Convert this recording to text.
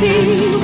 see